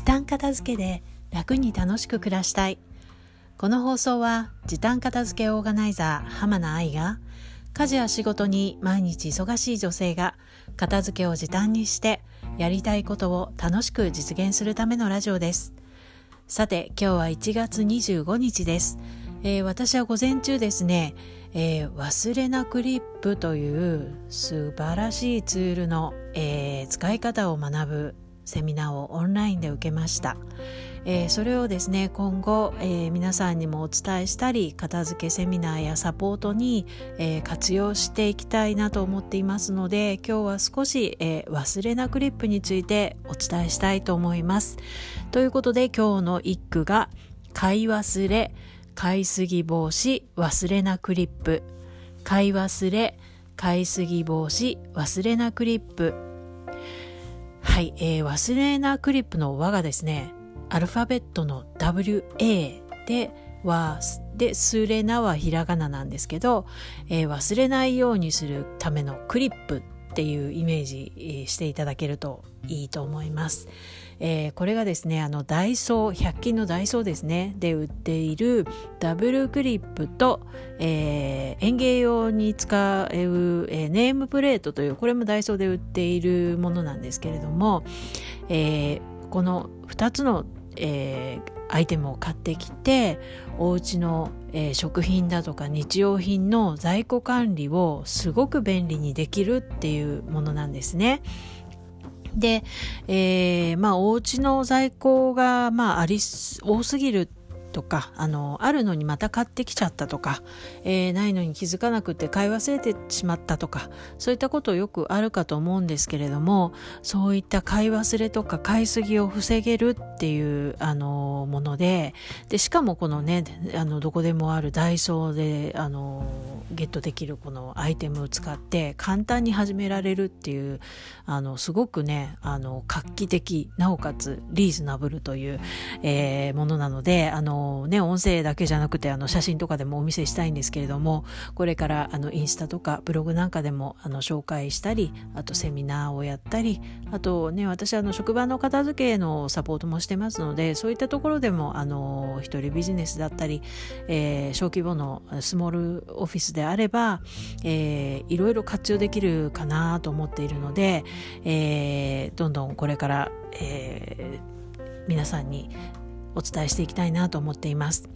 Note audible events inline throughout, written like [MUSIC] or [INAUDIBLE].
時短片付けで楽に楽しく暮らしたい。この放送は時短片付けオーガナイザー浜名愛が家事や仕事に毎日忙しい女性が片付けを時短にしてやりたいことを楽しく実現するためのラジオです。さて今日は1月25日です、えー、私は午前中ですね、えー、忘れなクリップという素晴らしいツールの、えー、使い方を学ぶセミナーをオンラインで受けました、えー、それをですね今後、えー、皆さんにもお伝えしたり片付けセミナーやサポートに、えー、活用していきたいなと思っていますので今日は少し、え忘れなクリップについてお伝えしたいと思います。ということで今日の一句が買い忘れ買いすぎ防止忘れなクリップ。買い忘れ買いすぎ防止忘れなクリップ。はい、えー、忘れなクリップの和がですね、アルファベットの WA で、は、で、すれなはひらがななんですけど、えー、忘れないようにするためのクリップっていうイメージしていただけるといいと思います。えー、これがですね、あのダイソー、100均のダイソーですね、で売っているダブルクリップと、えー、園芸用に使う、えー、ネームプレートという、これもダイソーで売っているものなんですけれども、えー、この2つの、えー、アイテムを買ってきてお家の、えー、食品だとか日用品の在庫管理をすごく便利にできるっていうものなんですね。で、えー、まあお家の在庫がまああり多すぎるとかあのあるのにまた買ってきちゃったとか、えー、ないのに気づかなくて買い忘れてしまったとかそういったことよくあるかと思うんですけれどもそういった買い忘れとか買いすぎを防げるっていうあのものででしかもこのねあのどこでもあるダイソーであのゲットできるこのアイテムを使って簡単に始められるっていうあのすごくねあの画期的なおかつリーズナブルという、えー、ものなのであのね、音声だけじゃなくて、あの、写真とかでもお見せしたいんですけれども、これから、あの、インスタとかブログなんかでも、あの、紹介したり、あとセミナーをやったり、あとね、私、あの、職場の片付けのサポートもしてますので、そういったところでも、あの、一人ビジネスだったり、えー、小規模のスモールオフィスであれば、えー、いろいろ活用できるかなと思っているので、えー、どんどんこれから、えー、皆さんにお伝えしていきたいなと思っています。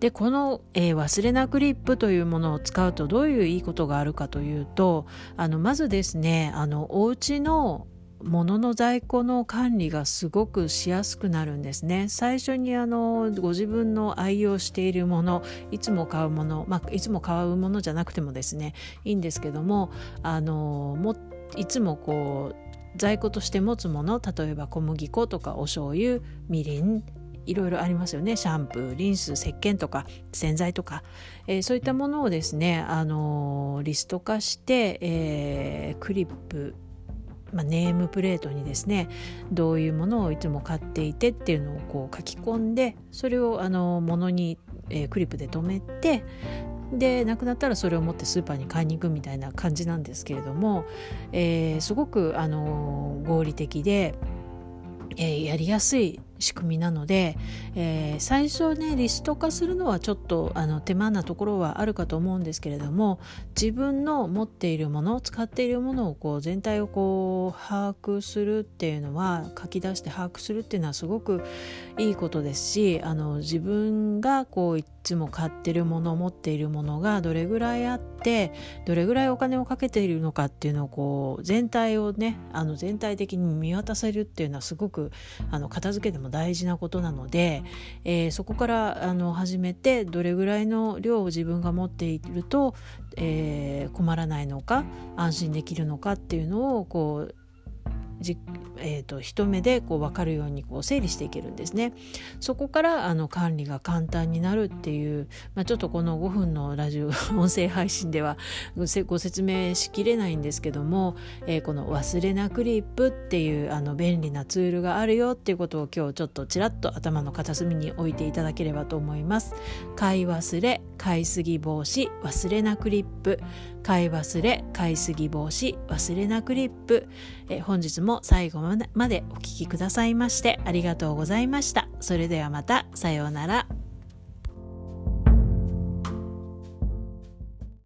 で、この、えー、忘れなクリップというものを使うとどういういいことがあるかというと、あの、まずですね、あの、お家の物の在庫の管理がすごくしやすくなるんですね。最初にあのご自分の愛用しているものいつも買うもの、まあ、いつも買うものじゃなくてもですねいいんですけどもあのもいつもこう在庫として持つもの例えば小麦粉とかお醤油みりんいろいろありますよね。シャンプーリンス石鹸とか洗剤とか、えー、そういったものをですね、あのー、リスト化して、えー、クリップまあ、ネームプレートにですねどういうものをいつも買っていてっていうのをこう書き込んでそれをあの物に、えー、クリップで留めてでなくなったらそれを持ってスーパーに買いに行くみたいな感じなんですけれども、えー、すごくあの合理的で、え、やりやすい仕組みなので、えー、最初ねリスト化するのはちょっとあの手間なところはあるかと思うんですけれども自分の持っているもの使っているものをこう全体をこう把握するっていうのは書き出して把握するっていうのはすごくいいことですしあの自分がこういつも買ってるもの持っているものがどれぐらいあってどれぐらいお金をかけているのかっていうのをこう全体をねあの全体的に見渡せるっていうのはすごくあの片付けでも大事なことなので、えー、そこからあの始めてどれぐらいの量を自分が持っていると、えー、困らないのか安心できるのかっていうのをこうじ、えーと、一目でこう分かるようにこう整理していけるんですね。そこからあの管理が簡単になるっていう、まあ、ちょっとこの5分のラジオ [LAUGHS] 音声配信ではご説明しきれないんですけども、えー、この忘れなクリップっていうあの便利なツールがあるよっていうことを今日ちょっとちらっと頭の片隅に置いていただければと思います。買い忘れ、買いすぎ防止、忘れなクリップ、買い忘れ、買いすぎ防止、忘れなクリップ、えー、本日もも最後までお聴きくださいましてありがとうございました。それではまた、さようなら。